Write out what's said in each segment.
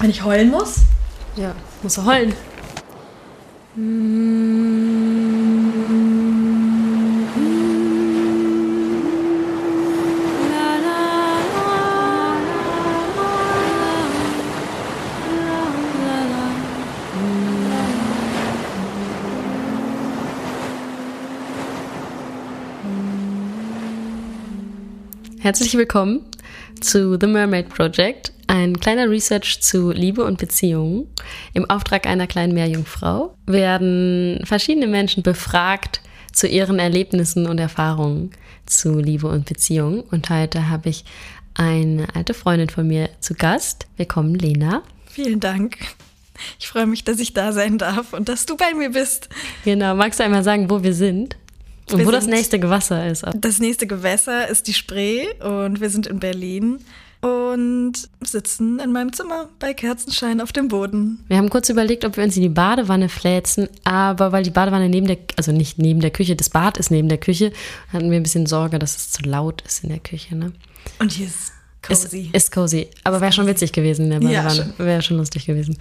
Wenn ich heulen muss? Ja, muss er heulen. Herzlich willkommen zu The Mermaid Project, ein kleiner Research zu Liebe und Beziehungen. Im Auftrag einer kleinen Meerjungfrau werden verschiedene Menschen befragt zu ihren Erlebnissen und Erfahrungen zu Liebe und Beziehungen. Und heute habe ich eine alte Freundin von mir zu Gast. Willkommen, Lena. Vielen Dank. Ich freue mich, dass ich da sein darf und dass du bei mir bist. Genau, magst du einmal sagen, wo wir sind? Und wir wo das nächste Gewässer ist. Das nächste Gewässer ist die Spree und wir sind in Berlin und sitzen in meinem Zimmer bei Kerzenschein auf dem Boden. Wir haben kurz überlegt, ob wir uns in die Badewanne fläzen, aber weil die Badewanne neben der, also nicht neben der Küche, das Bad ist neben der Küche, hatten wir ein bisschen Sorge, dass es zu laut ist in der Küche. Ne? Und hier ist cozy. Ist, ist cozy, aber wäre schon witzig gewesen in der Badewanne. Ja, wäre schon lustig gewesen.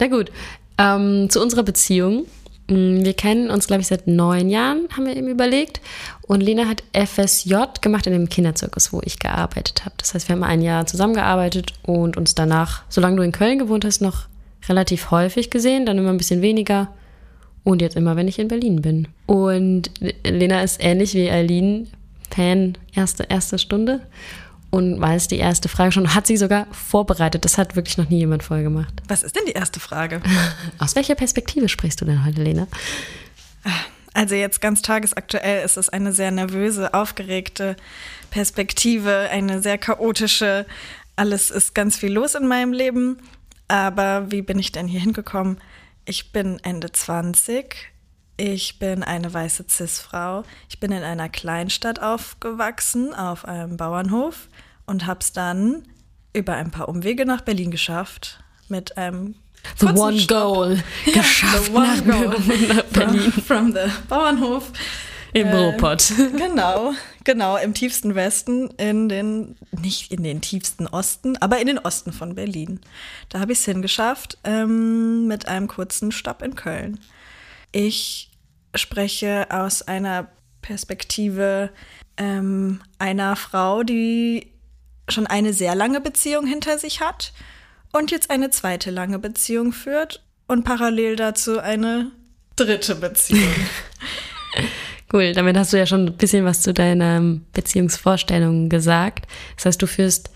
Na gut, ähm, zu unserer Beziehung. Mm, wir kennen uns, glaube ich, seit neun Jahren, haben wir eben überlegt. Und Lena hat FSJ gemacht in dem Kinderzirkus, wo ich gearbeitet habe. Das heißt, wir haben ein Jahr zusammengearbeitet und uns danach, solange du in Köln gewohnt hast, noch relativ häufig gesehen, dann immer ein bisschen weniger. Und jetzt immer, wenn ich in Berlin bin. Und Lena ist ähnlich wie Eileen, Fan erste, erste Stunde und weiß die erste Frage schon, hat sie sogar vorbereitet. Das hat wirklich noch nie jemand vorher gemacht. Was ist denn die erste Frage? Aus welcher Perspektive sprichst du denn heute, Lena? Also jetzt ganz tagesaktuell ist es eine sehr nervöse, aufgeregte Perspektive, eine sehr chaotische. Alles ist ganz viel los in meinem Leben. Aber wie bin ich denn hier hingekommen? Ich bin Ende 20. Ich bin eine weiße Cis-Frau. Ich bin in einer Kleinstadt aufgewachsen, auf einem Bauernhof und habe es dann über ein paar Umwege nach Berlin geschafft mit einem The one Stopp. goal geschafft ja, nach, goal. nach, Berlin. From, from the Bauernhof. Im äh, Ruhrpott. Genau, genau, im tiefsten Westen, in den, nicht in den tiefsten Osten, aber in den Osten von Berlin. Da habe ich es hingeschafft ähm, mit einem kurzen Stopp in Köln. Ich spreche aus einer Perspektive ähm, einer Frau, die schon eine sehr lange Beziehung hinter sich hat und jetzt eine zweite lange Beziehung führt und parallel dazu eine dritte Beziehung. cool, damit hast du ja schon ein bisschen was zu deiner Beziehungsvorstellung gesagt. Das heißt, du führst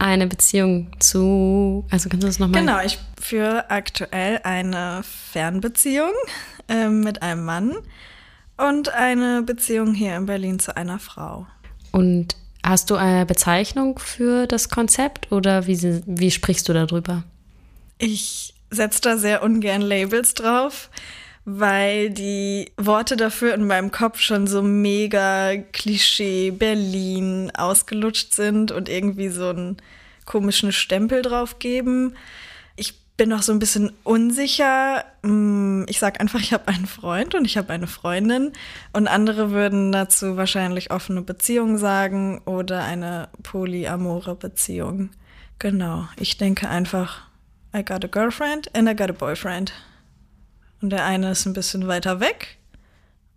eine Beziehung zu, also kannst du das nochmal? Genau, ich führe aktuell eine Fernbeziehung äh, mit einem Mann und eine Beziehung hier in Berlin zu einer Frau. Und Hast du eine Bezeichnung für das Konzept oder wie, wie sprichst du darüber? Ich setze da sehr ungern Labels drauf, weil die Worte dafür in meinem Kopf schon so mega Klischee Berlin ausgelutscht sind und irgendwie so einen komischen Stempel drauf geben bin noch so ein bisschen unsicher. Mm, ich sage einfach, ich habe einen Freund und ich habe eine Freundin. Und andere würden dazu wahrscheinlich offene Beziehung sagen oder eine polyamore Beziehung. Genau. Ich denke einfach, I got a girlfriend and I got a boyfriend. Und der eine ist ein bisschen weiter weg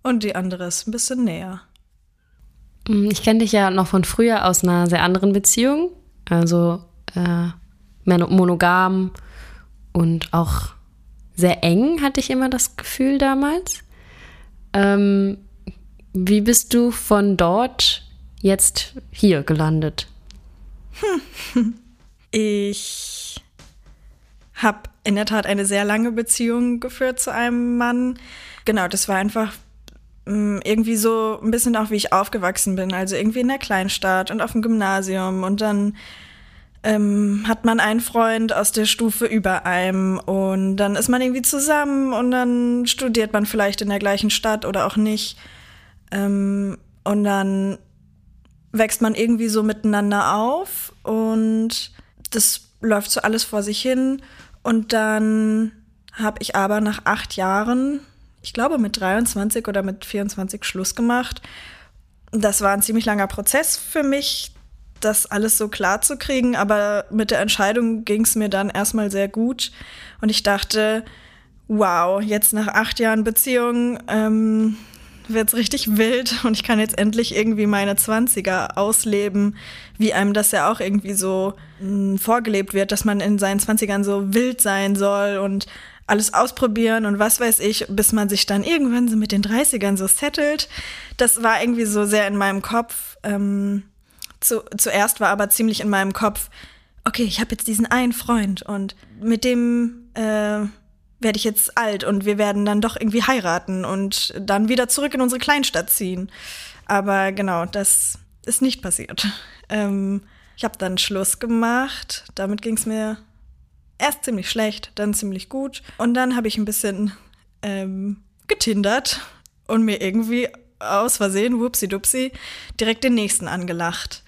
und die andere ist ein bisschen näher. Mm, ich kenne dich ja noch von früher aus einer sehr anderen Beziehung. Also äh, monogam und auch sehr eng, hatte ich immer das Gefühl damals. Ähm, wie bist du von dort jetzt hier gelandet? Ich habe in der Tat eine sehr lange Beziehung geführt zu einem Mann. Genau, das war einfach mm, irgendwie so ein bisschen auch, wie ich aufgewachsen bin. Also irgendwie in der Kleinstadt und auf dem Gymnasium und dann ähm, hat man einen Freund aus der Stufe über einem und dann ist man irgendwie zusammen und dann studiert man vielleicht in der gleichen Stadt oder auch nicht. Ähm, und dann wächst man irgendwie so miteinander auf und das läuft so alles vor sich hin. Und dann habe ich aber nach acht Jahren, ich glaube mit 23 oder mit 24 Schluss gemacht. Das war ein ziemlich langer Prozess für mich, das alles so klar zu kriegen, aber mit der Entscheidung ging es mir dann erstmal sehr gut. Und ich dachte, wow, jetzt nach acht Jahren Beziehung ähm, wird es richtig wild und ich kann jetzt endlich irgendwie meine Zwanziger ausleben, wie einem das ja auch irgendwie so mh, hm, vorgelebt wird, dass man in seinen Zwanzigern so wild sein soll und alles ausprobieren und was weiß ich, bis man sich dann irgendwann so mit den 30ern so settelt. Das war irgendwie so sehr in meinem Kopf. Ähm, zu, zuerst war aber ziemlich in meinem Kopf, okay, ich habe jetzt diesen einen Freund und mit dem äh, werde ich jetzt alt und wir werden dann doch irgendwie heiraten und dann wieder zurück in unsere Kleinstadt ziehen. Aber genau, das ist nicht passiert. Ähm, ich habe dann Schluss gemacht. Damit ging es mir erst ziemlich schlecht, dann ziemlich gut. Und dann habe ich ein bisschen ähm, getindert und mir irgendwie aus Versehen, whoopsie-dupsie, direkt den nächsten angelacht.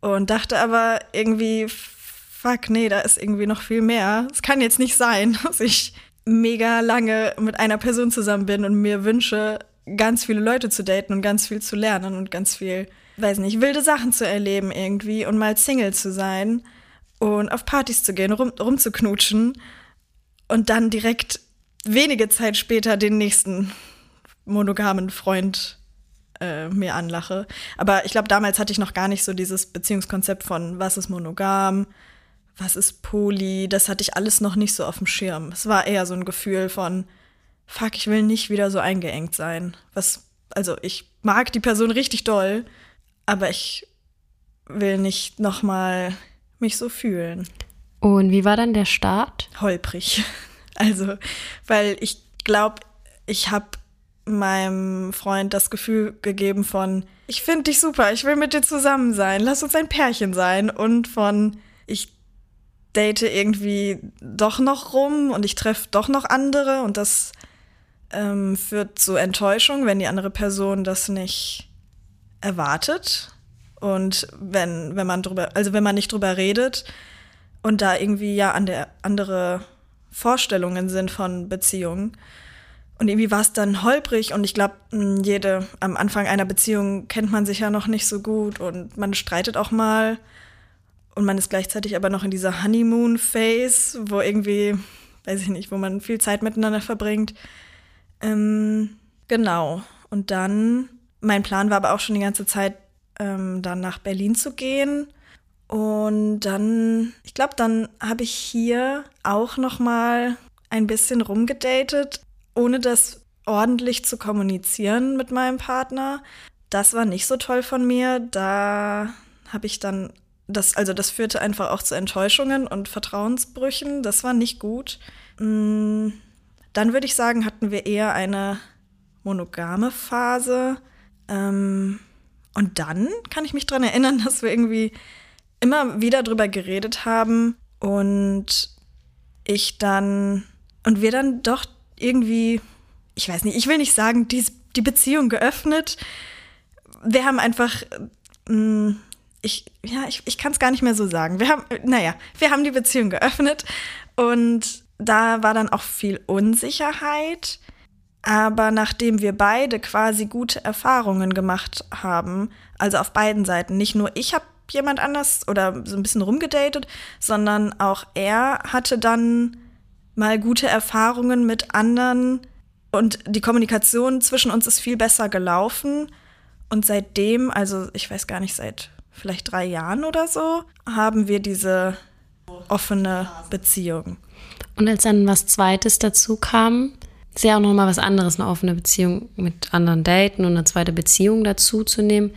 Und dachte aber irgendwie, fuck, nee, da ist irgendwie noch viel mehr. Es kann jetzt nicht sein, dass ich mega lange mit einer Person zusammen bin und mir wünsche, ganz viele Leute zu daten und ganz viel zu lernen und ganz viel, weiß nicht, wilde Sachen zu erleben irgendwie und mal Single zu sein und auf Partys zu gehen, rum, rumzuknutschen und dann direkt wenige Zeit später den nächsten monogamen Freund äh, mir anlache. Aber ich glaube, damals hatte ich noch gar nicht so dieses Beziehungskonzept von, was ist monogam, was ist Poly, das hatte ich alles noch nicht so auf dem Schirm. Es war eher so ein Gefühl von, fuck, ich will nicht wieder so eingeengt sein. Was, also ich mag die Person richtig doll, aber ich will nicht nochmal mich so fühlen. Und wie war dann der Start? Holprig. Also, weil ich glaube, ich habe meinem Freund das Gefühl gegeben von, ich finde dich super, ich will mit dir zusammen sein, lass uns ein Pärchen sein. Und von, ich date irgendwie doch noch rum und ich treffe doch noch andere und das ähm, führt zu Enttäuschung, wenn die andere Person das nicht erwartet. Und wenn wenn man drüber also wenn man nicht drüber redet und da irgendwie ja an der andere Vorstellungen sind von Beziehungen und irgendwie war es dann holprig und ich glaube jede am Anfang einer Beziehung kennt man sich ja noch nicht so gut und man streitet auch mal und man ist gleichzeitig aber noch in dieser Honeymoon-Phase, wo irgendwie, weiß ich nicht, wo man viel Zeit miteinander verbringt. Ähm, genau. Und dann, mein Plan war aber auch schon die ganze Zeit, ähm, dann nach Berlin zu gehen. Und dann, ich glaube, dann habe ich hier auch noch mal ein bisschen rumgedatet, ohne das ordentlich zu kommunizieren mit meinem Partner. Das war nicht so toll von mir. Da habe ich dann das, also das führte einfach auch zu Enttäuschungen und Vertrauensbrüchen. Das war nicht gut. Mm, dann würde ich sagen, hatten wir eher eine monogame Phase. Ähm, und dann kann ich mich daran erinnern, dass wir irgendwie immer wieder drüber geredet haben und ich dann und wir dann doch irgendwie, ich weiß nicht, ich will nicht sagen, die, die Beziehung geöffnet. Wir haben einfach mh, mm, ich, ja, ich, ich kann es gar nicht mehr so sagen. Wir haben, naja, wir haben die Beziehung geöffnet und da war dann auch viel Unsicherheit. Aber nachdem wir beide quasi gute Erfahrungen gemacht haben, also auf beiden Seiten, nicht nur ich habe jemand anders oder so ein bisschen rumgedatet, sondern auch er hatte dann mal gute Erfahrungen mit anderen und die Kommunikation zwischen uns ist viel besser gelaufen. Und seitdem, also ich weiß gar nicht, seit vielleicht drei Jahren oder so, haben wir diese offene Beziehung. Und als dann was Zweites dazu kam, ist ja auch nochmal was anderes, eine offene Beziehung mit anderen daten und eine zweite Beziehung dazu zu nehmen.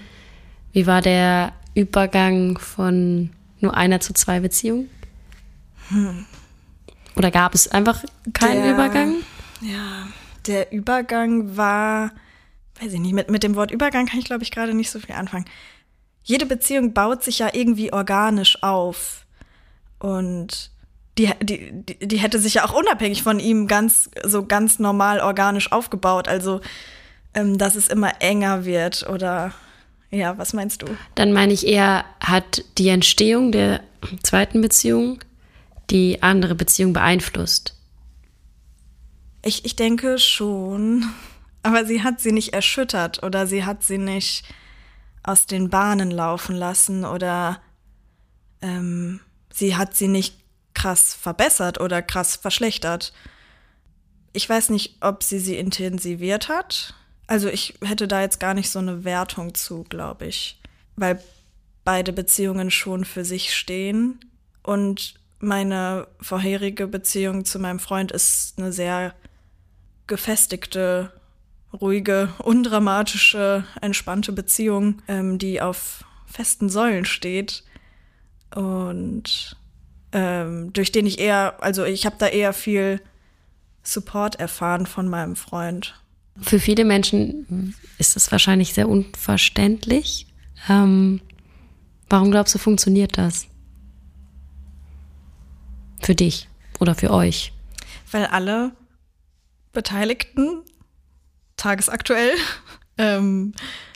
Wie war der Übergang von nur einer zu zwei Beziehungen? Hm. Oder gab es einfach keinen der, Übergang? Ja, der Übergang war, weiß ich nicht, mit, mit dem Wort Übergang kann ich glaube ich gerade nicht so viel anfangen jede Beziehung baut sich ja irgendwie organisch auf. Und die, die, die hätte sich ja auch unabhängig von ihm ganz, so ganz normal organisch aufgebaut. Also, ähm, dass es immer enger wird oder ja, was meinst du? Dann meine ich eher, hat die Entstehung der zweiten Beziehung die andere Beziehung beeinflusst? Ich, ich denke schon. Aber sie hat sie nicht erschüttert oder sie hat sie nicht aus den Bahnen laufen lassen oder ähm, sie hat sie nicht krass verbessert oder krass verschlechtert. Ich weiß nicht, ob sie sie intensiviert hat. Also ich hätte da jetzt gar nicht so eine Wertung zu, glaube ich, weil beide Beziehungen schon für sich stehen und meine vorherige Beziehung zu meinem Freund ist eine sehr gefestigte, ruhige, undramatische, entspannte Beziehung, ähm, die auf festen Säulen steht und ähm, durch den ich eher, also ich habe da eher viel Support erfahren von meinem Freund. Für viele Menschen ist es wahrscheinlich sehr unverständlich. Ähm, warum glaubst du, funktioniert das? Für dich oder für euch? Weil alle Beteiligten tagesaktuell ähm,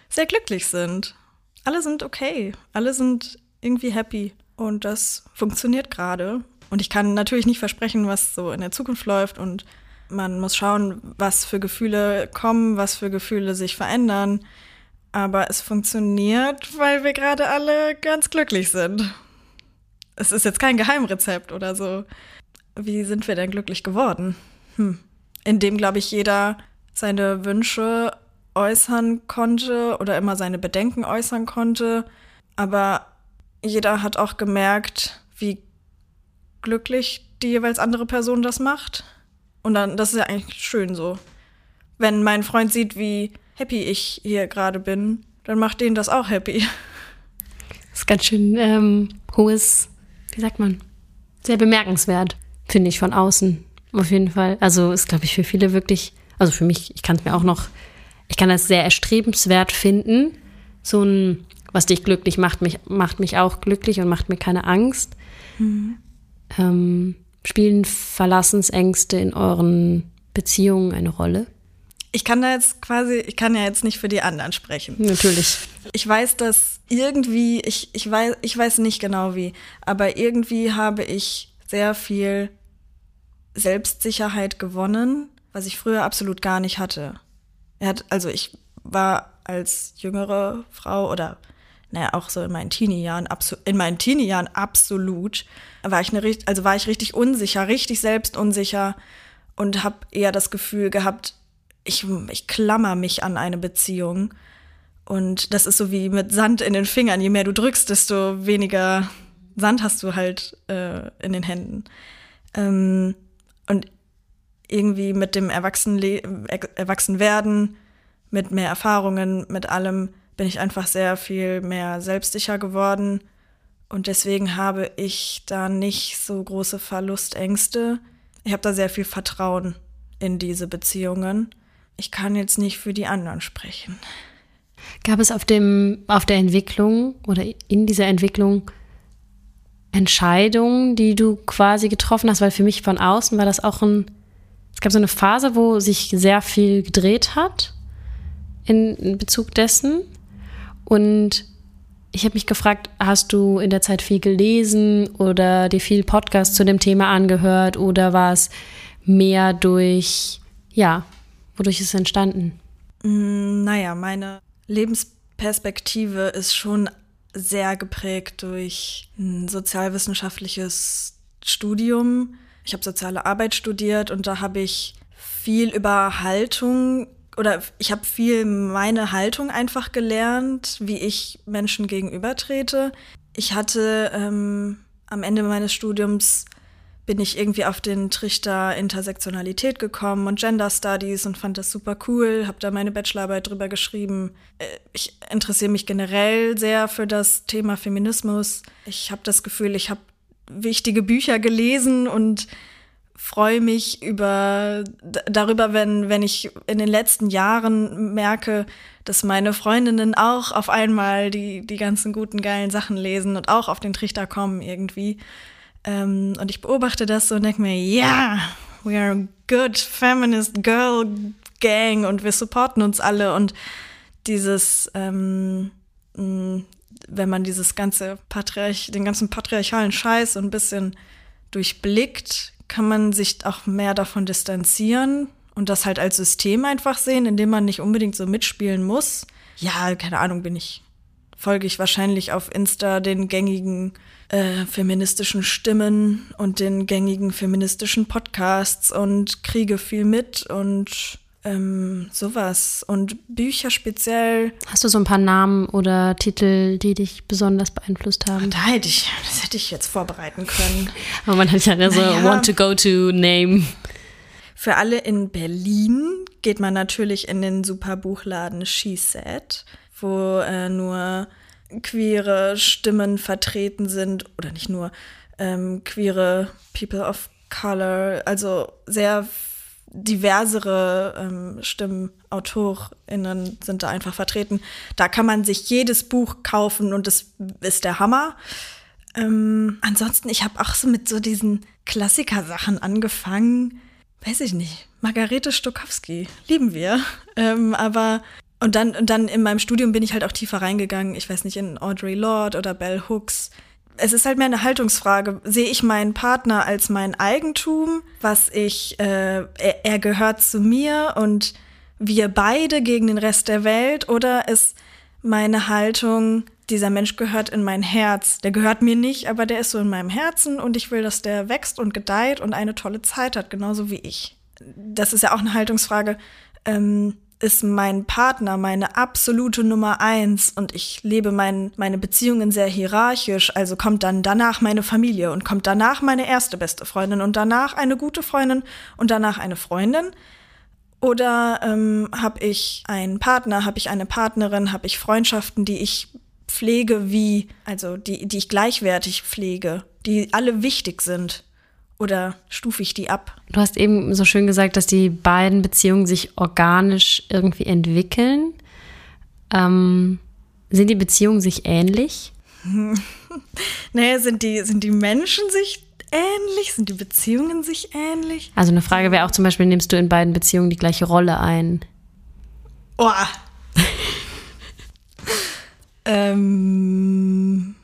sehr glücklich sind. Alle sind okay. Alle sind irgendwie happy. Und das funktioniert gerade. Und ich kann natürlich nicht versprechen, was so in der Zukunft läuft. Und man muss schauen, was für Gefühle kommen, was für Gefühle sich verändern. Aber es funktioniert, weil wir gerade alle ganz glücklich sind. Es ist jetzt kein Geheimrezept oder so. Wie sind wir denn glücklich geworden? Hm. Indem, glaube ich, jeder seine Wünsche äußern konnte oder immer seine Bedenken äußern konnte. Aber jeder hat auch gemerkt, wie glücklich die jeweils andere Person das macht. Und dann, das ist ja eigentlich schön so. Wenn mein Freund sieht, wie happy ich hier gerade bin, dann macht den das auch happy. Das ist ganz schön ähm, hohes, wie sagt man, sehr bemerkenswert, finde ich von außen. Auf jeden Fall. Also ist, glaube ich, für viele wirklich, also für mich, ich kann es mir auch noch, ich kann das sehr erstrebenswert finden. So ein, was dich glücklich macht, mich, macht mich auch glücklich und macht mir keine Angst. Mhm. Ähm, spielen Verlassensängste in euren Beziehungen eine Rolle? Ich kann da jetzt quasi, ich kann ja jetzt nicht für die anderen sprechen. Natürlich. Ich weiß, dass irgendwie, ich, ich weiß, ich weiß nicht genau wie, aber irgendwie habe ich sehr viel Selbstsicherheit gewonnen, was ich früher absolut gar nicht hatte. Er hat, also ich war als jüngere Frau oder naja, auch so in meinen Teenie-Jahren, in meinen Teenie-Jahren absolut, war ich eine, also war ich richtig unsicher, richtig selbstunsicher und habe eher das Gefühl gehabt, ich, ich klammer mich an eine Beziehung. Und das ist so wie mit Sand in den Fingern. Je mehr du drückst, desto weniger Sand hast du halt äh, in den Händen. Ähm, und irgendwie mit dem Erwachsenle Erwachsenwerden, mit mehr Erfahrungen, mit allem, bin ich einfach sehr viel mehr selbstsicher geworden. Und deswegen habe ich da nicht so große Verlustängste. Ich habe da sehr viel Vertrauen in diese Beziehungen. Ich kann jetzt nicht für die anderen sprechen. Gab es auf, dem, auf der Entwicklung oder in dieser Entwicklung Entscheidungen, die du quasi getroffen hast? Weil für mich von außen war das auch ein, es gab so eine Phase, wo sich sehr viel gedreht hat in Bezug dessen. Und ich habe mich gefragt, hast du in der Zeit viel gelesen oder dir viel Podcast zu dem Thema angehört oder war es mehr durch, ja, wodurch ist es entstanden? Mm, naja, meine Lebensperspektive ist schon sehr geprägt durch ein sozialwissenschaftliches Studium. Ich habe soziale Arbeit studiert und da habe ich viel über Haltung oder ich habe viel meine Haltung einfach gelernt, wie ich Menschen gegenübertrete. Ich hatte ähm, am Ende meines Studiums bin ich irgendwie auf den Trichter Intersektionalität gekommen und Gender Studies und fand das super cool, habe da meine Bachelorarbeit drüber geschrieben. Äh, ich interessiere mich generell sehr für das Thema Feminismus. Ich habe das Gefühl, ich habe wichtige Bücher gelesen und freue mich über darüber, wenn, wenn ich in den letzten Jahren merke, dass meine Freundinnen auch auf einmal die, die ganzen guten, geilen Sachen lesen und auch auf den Trichter kommen irgendwie. Ähm, und ich beobachte das so und denke mir, ja, yeah, we are a good feminist girl gang und wir supporten uns alle und dieses, ähm, wenn man dieses ganze Patriarch, den ganzen patriarchalen Scheiß so ein bisschen durchblickt, kann man sich auch mehr davon distanzieren und das halt als System einfach sehen, in dem man nicht unbedingt so mitspielen muss. Ja, keine Ahnung, bin ich folge ich wahrscheinlich auf Insta den gängigen äh, feministischen Stimmen und den gängigen feministischen Podcasts und kriege viel mit und ähm, sowas. Und Bücher speziell. Hast du so ein paar Namen oder Titel, die dich besonders beeinflusst haben? Da hätte ich, das hätte ich jetzt vorbereiten können. Aber man hat ja so naja. Want to go to Name. Für alle in Berlin geht man natürlich in den Superbuchladen She Said, wo äh, nur queere Stimmen vertreten sind, oder nicht nur ähm, queere People of Color, also sehr diversere ähm, Stimmen, AutorInnen sind da einfach vertreten. Da kann man sich jedes Buch kaufen und das ist der Hammer. Ähm, ansonsten, ich habe auch so mit so diesen Klassiker-Sachen angefangen. Weiß ich nicht. Margarete Stokowski, lieben wir. Ähm, aber und dann, und dann in meinem Studium bin ich halt auch tiefer reingegangen. Ich weiß nicht, in Audrey Lorde oder Bell Hooks. Es ist halt mehr eine Haltungsfrage. Sehe ich meinen Partner als mein Eigentum, was ich, äh, er, er gehört zu mir und wir beide gegen den Rest der Welt oder ist meine Haltung, dieser Mensch gehört in mein Herz. Der gehört mir nicht, aber der ist so in meinem Herzen und ich will, dass der wächst und gedeiht und eine tolle Zeit hat, genauso wie ich. Das ist ja auch eine Haltungsfrage. Ähm, ist mein Partner meine absolute Nummer eins und ich lebe mein, meine Beziehungen sehr hierarchisch, also kommt dann danach meine Familie und kommt danach meine erste beste Freundin und danach eine gute Freundin und danach eine Freundin. Oder ähm, habe ich einen Partner, habe ich eine Partnerin, habe ich Freundschaften, die ich pflege wie, also die, die ich gleichwertig pflege, die alle wichtig sind. Oder stufe ich die ab? Du hast eben so schön gesagt, dass die beiden Beziehungen sich organisch irgendwie entwickeln. Ähm, sind die Beziehungen sich ähnlich? naja, sind die, sind die Menschen sich ähnlich? Sind die Beziehungen sich ähnlich? Also eine Frage wäre auch zum Beispiel, nimmst du in beiden Beziehungen die gleiche Rolle ein? Oh. ähm,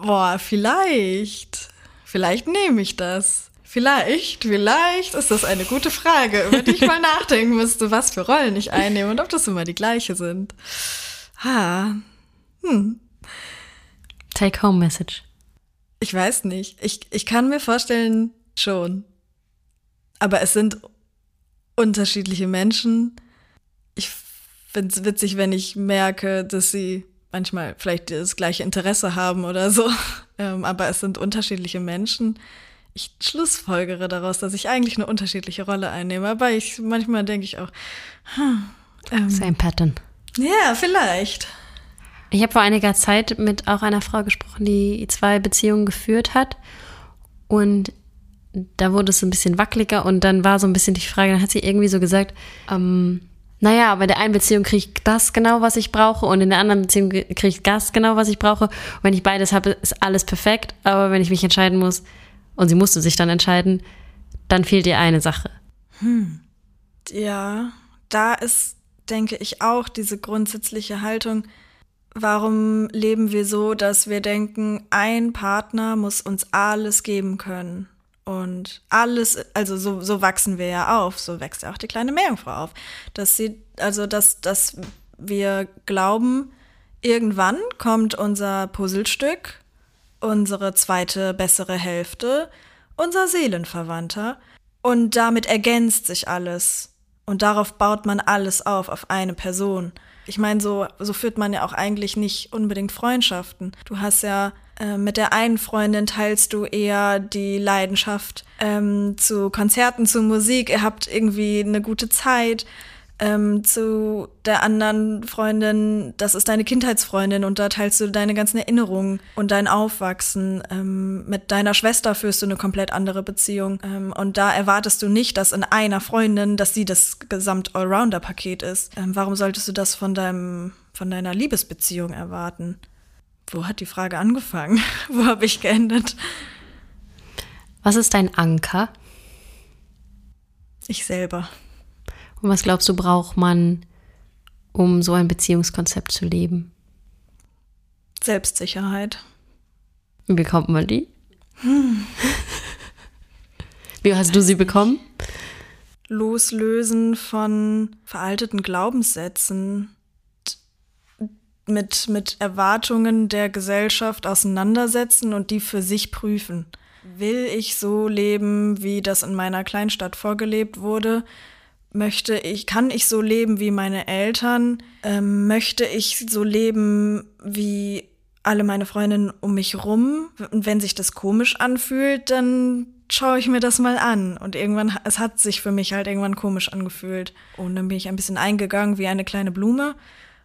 boah, vielleicht. Vielleicht nehme ich das. Vielleicht, vielleicht ist das eine gute Frage, über die ich mal nachdenken müsste, was für Rollen ich einnehme und ob das immer die gleiche sind. Ha. Hm. Take-home-Message. Ich weiß nicht. Ich, ich kann mir vorstellen, schon. Aber es sind unterschiedliche Menschen. Ich finde es witzig, wenn ich merke, dass sie manchmal vielleicht das gleiche Interesse haben oder so. Ähm, aber es sind unterschiedliche Menschen ich schlussfolgere daraus, dass ich eigentlich eine unterschiedliche Rolle einnehme. Aber ich manchmal denke ich auch, hm, ähm, Same Pattern. Ja, vielleicht. Ich habe vor einiger Zeit mit auch einer Frau gesprochen, die zwei Beziehungen geführt hat. Und da wurde es so ein bisschen wackeliger und dann war so ein bisschen die Frage, dann hat sie irgendwie so gesagt, ähm, naja, aber in der einen Beziehung kriege ich das genau, was ich brauche und in der anderen Beziehung kriege ich das genau, was ich brauche. Und wenn ich beides habe, ist alles perfekt. Aber wenn ich mich entscheiden muss, und sie musste sich dann entscheiden, dann fehlt ihr eine Sache. Hm. Ja, da ist, denke ich, auch diese grundsätzliche Haltung, warum leben wir so, dass wir denken, ein Partner muss uns alles geben können. Und alles, also so, so wachsen wir ja auf, so wächst ja auch die kleine Meerjungfrau auf. Dass sie, also dass, dass wir glauben, irgendwann kommt unser Puzzlestück unsere zweite bessere Hälfte, unser Seelenverwandter, und damit ergänzt sich alles. Und darauf baut man alles auf, auf eine Person. Ich meine, so, so führt man ja auch eigentlich nicht unbedingt Freundschaften. Du hast ja äh, mit der einen Freundin teilst du eher die Leidenschaft ähm, zu Konzerten, zu Musik. Ihr habt irgendwie eine gute Zeit ähm, zu der anderen Freundin, das ist deine Kindheitsfreundin und da teilst du deine ganzen Erinnerungen und dein Aufwachsen. Ähm, mit deiner Schwester führst du eine komplett andere Beziehung ähm, und da erwartest du nicht, dass in einer Freundin, dass sie das gesamt Allrounder-Paket ist. Ähm, warum solltest du das von deinem, von deiner Liebesbeziehung erwarten? Wo hat die Frage angefangen? Wo habe ich geendet? Was ist dein Anker? Ich selber. Und was glaubst du, braucht man, um so ein Beziehungskonzept zu leben? Selbstsicherheit. Wie bekommt man die? Hm. Wie hast du sie bekommen? Loslösen von veralteten Glaubenssätzen. mit, mit Erwartungen der Gesellschaft auseinandersetzen und die für sich prüfen. Will ich so leben, wie das in meiner Kleinstadt vorgelebt wurde? Möchte ich, kann ich so leben wie meine Eltern? Ähm, möchte ich so leben wie alle meine Freundinnen um mich rum? Und wenn sich das komisch anfühlt, dann schaue ich mir das mal an. Und irgendwann, es hat sich für mich halt irgendwann komisch angefühlt. Und dann bin ich ein bisschen eingegangen wie eine kleine Blume.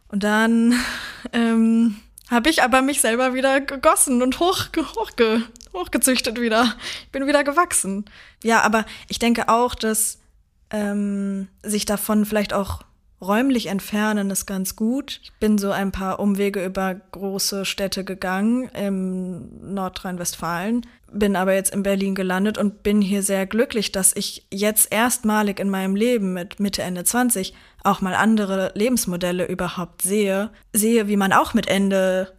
Und dann ähm, habe ich aber mich selber wieder gegossen und hoch, hochge, hochgezüchtet wieder. Ich bin wieder gewachsen. Ja, aber ich denke auch, dass ähm, sich davon vielleicht auch räumlich entfernen ist ganz gut. Ich bin so ein paar Umwege über große Städte gegangen im Nordrhein-Westfalen, bin aber jetzt in Berlin gelandet und bin hier sehr glücklich, dass ich jetzt erstmalig in meinem Leben mit Mitte, Ende 20 auch mal andere Lebensmodelle überhaupt sehe. Sehe, wie man auch mit Ende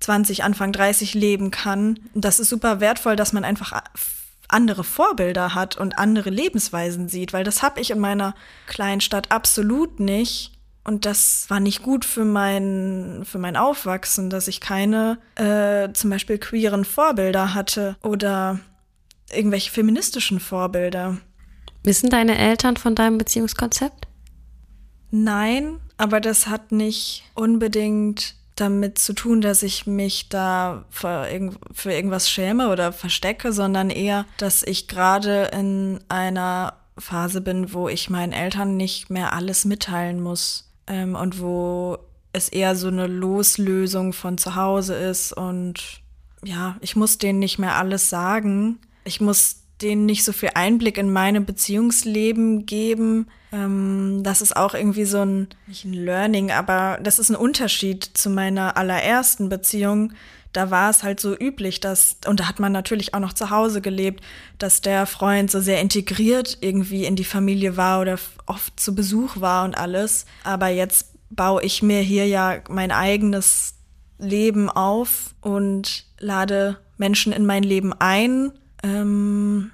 20, Anfang 30 leben kann. Das ist super wertvoll, dass man einfach andere Vorbilder hat und andere Lebensweisen sieht, weil das habe ich in meiner kleinen Stadt absolut nicht. Und das war nicht gut für mein, für mein Aufwachsen, dass ich keine äh, zum Beispiel queeren Vorbilder hatte oder irgendwelche feministischen Vorbilder. Wissen deine Eltern von deinem Beziehungskonzept? Nein, aber das hat nicht unbedingt damit zu tun, dass ich mich da für, irgend, für irgendwas schäme oder verstecke, sondern eher, dass ich gerade in einer Phase bin, wo ich meinen Eltern nicht mehr alles mitteilen muss ähm, und wo es eher so eine Loslösung von zu Hause ist und ja, ich muss denen nicht mehr alles sagen. Ich muss denen nicht so viel Einblick in meine Beziehungsleben geben. Ähm, das ist auch irgendwie so ein, nicht ein Learning, aber das ist ein Unterschied zu meiner allerersten Beziehung. Da war es halt so üblich, dass, und da hat man natürlich auch noch zu Hause gelebt, dass der Freund so sehr integriert irgendwie in die Familie war oder oft zu Besuch war und alles. Aber jetzt baue ich mir hier ja mein eigenes Leben auf und lade Menschen in mein Leben ein ähm,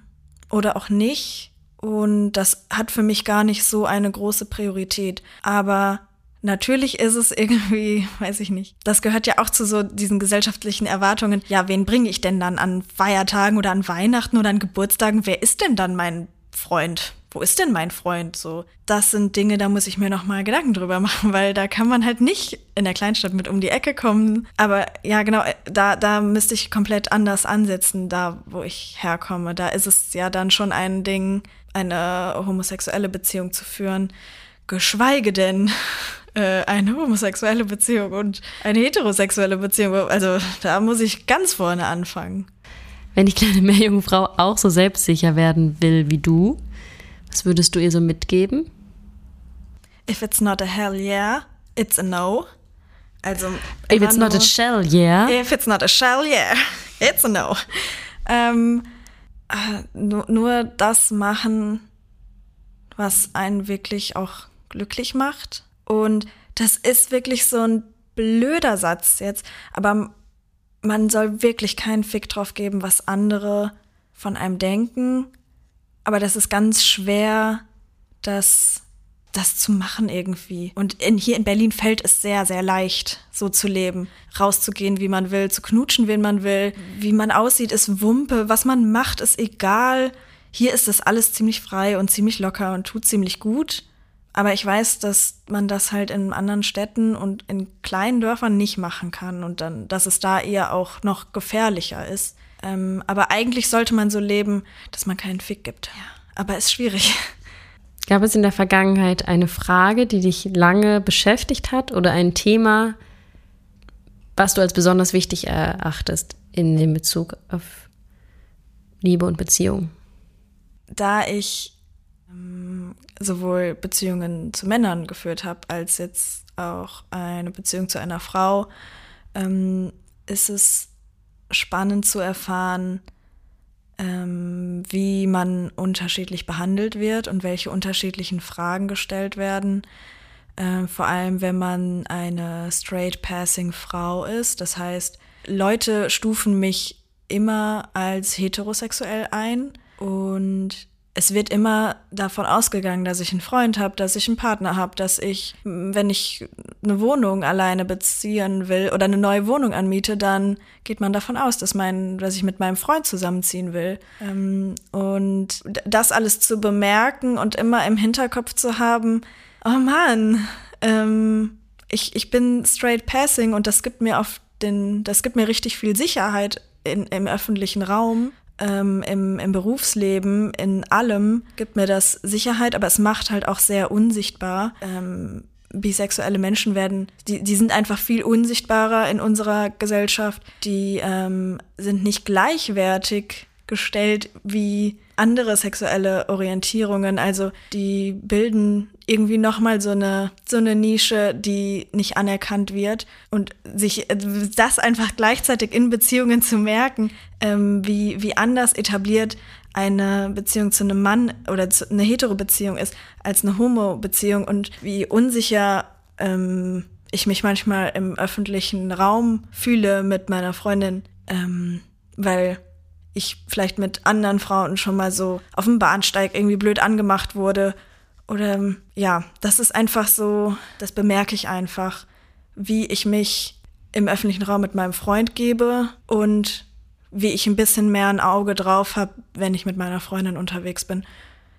oder auch nicht. Und das hat für mich gar nicht so eine große Priorität. Aber natürlich ist es irgendwie, weiß ich nicht. Das gehört ja auch zu so diesen gesellschaftlichen Erwartungen. Ja, wen bringe ich denn dann an Feiertagen oder an Weihnachten oder an Geburtstagen? Wer ist denn dann mein Freund? Wo ist denn mein Freund? So, das sind Dinge, da muss ich mir noch mal Gedanken drüber machen, weil da kann man halt nicht in der Kleinstadt mit um die Ecke kommen. Aber ja, genau, da, da müsste ich komplett anders ansetzen, da wo ich herkomme. Da ist es ja dann schon ein Ding, eine homosexuelle Beziehung zu führen, geschweige denn äh, eine homosexuelle Beziehung und eine heterosexuelle Beziehung. Also da muss ich ganz vorne anfangen. Wenn die kleine Meerjungfrau auch so selbstsicher werden will wie du, was würdest du ihr so mitgeben? If it's not a hell yeah, it's a no. Also if it's not a shell yeah. If it's not a shell yeah, it's a no. Ähm, äh, nur, nur das machen, was einen wirklich auch glücklich macht. Und das ist wirklich so ein blöder Satz jetzt, aber man soll wirklich keinen Fick drauf geben, was andere von einem denken aber das ist ganz schwer, das, das zu machen irgendwie. Und in, hier in Berlin fällt es sehr, sehr leicht, so zu leben. Rauszugehen, wie man will, zu knutschen, wen man will. Wie man aussieht, ist Wumpe. Was man macht, ist egal. Hier ist das alles ziemlich frei und ziemlich locker und tut ziemlich gut. Aber ich weiß, dass man das halt in anderen Städten und in kleinen Dörfern nicht machen kann und dann, dass es da eher auch noch gefährlicher ist. Ähm, aber eigentlich sollte man so leben, dass man keinen Fick gibt. Ja. Aber ist schwierig. Gab es in der Vergangenheit eine Frage, die dich lange beschäftigt hat oder ein Thema, was du als besonders wichtig erachtest in dem Bezug auf Liebe und Beziehung? Da ich ähm, sowohl Beziehungen zu Männern geführt habe, als jetzt auch eine Beziehung zu einer Frau, ähm, ist es spannend zu erfahren, ähm, wie man unterschiedlich behandelt wird und welche unterschiedlichen Fragen gestellt werden. Äh, vor allem, wenn man eine straight passing Frau ist. Das heißt, Leute stufen mich immer als heterosexuell ein und es wird immer davon ausgegangen, dass ich einen Freund habe, dass ich einen Partner habe, dass ich, wenn ich eine Wohnung alleine beziehen will oder eine neue Wohnung anmiete, dann geht man davon aus, dass, mein, dass ich mit meinem Freund zusammenziehen will. Ähm, und das alles zu bemerken und immer im Hinterkopf zu haben, oh Mann, ähm, ich, ich bin straight passing und das gibt mir auf den, das gibt mir richtig viel Sicherheit in, im öffentlichen Raum ähm, im, im Berufsleben, in allem gibt mir das Sicherheit, aber es macht halt auch sehr unsichtbar. Ähm, bisexuelle Menschen werden, die, die sind einfach viel unsichtbarer in unserer Gesellschaft. Die ähm, sind nicht gleichwertig gestellt wie andere sexuelle Orientierungen. Also die bilden irgendwie nochmal so eine, so eine Nische, die nicht anerkannt wird. Und sich das einfach gleichzeitig in Beziehungen zu merken, ähm, wie, wie anders etabliert eine Beziehung zu einem Mann oder zu, eine Hetero-Beziehung ist als eine Homo-Beziehung und wie unsicher ähm, ich mich manchmal im öffentlichen Raum fühle mit meiner Freundin, ähm, weil ich vielleicht mit anderen Frauen schon mal so auf dem Bahnsteig irgendwie blöd angemacht wurde. Oder ja, das ist einfach so, das bemerke ich einfach, wie ich mich im öffentlichen Raum mit meinem Freund gebe und wie ich ein bisschen mehr ein Auge drauf habe, wenn ich mit meiner Freundin unterwegs bin.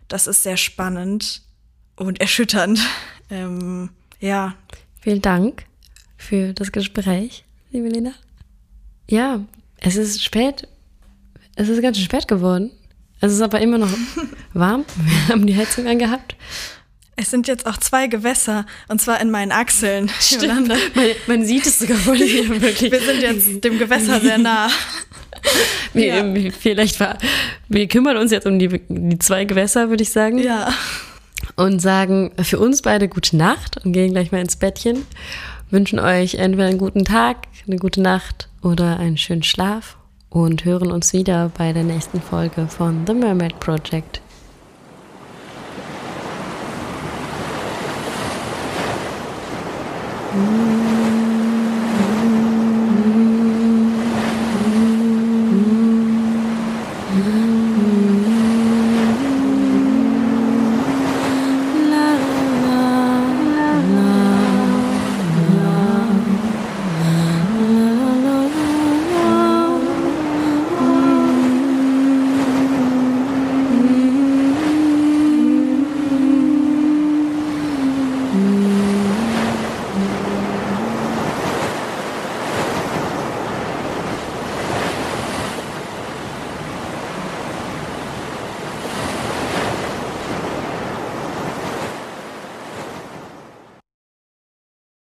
Das ist sehr spannend und erschütternd. Ähm, ja. Vielen Dank für das Gespräch, liebe Lena. Ja, es ist spät es ist ganz schön spät geworden. Es ist aber immer noch warm. Wir haben die Heizung angehabt. Es sind jetzt auch zwei Gewässer, und zwar in meinen Achseln. Stimmt. Man, man, sieht es sogar vor dir, wirklich. Wir sind jetzt dem Gewässer sehr nah. Wir, ja. Vielleicht war, wir kümmern uns jetzt um die, die zwei Gewässer, würde ich sagen. Ja. Und sagen für uns beide gute Nacht und gehen gleich mal ins Bettchen. Wünschen euch entweder einen guten Tag, eine gute Nacht oder einen schönen Schlaf und hören uns wieder bei der nächsten Folge von The Mermaid Project. Mm.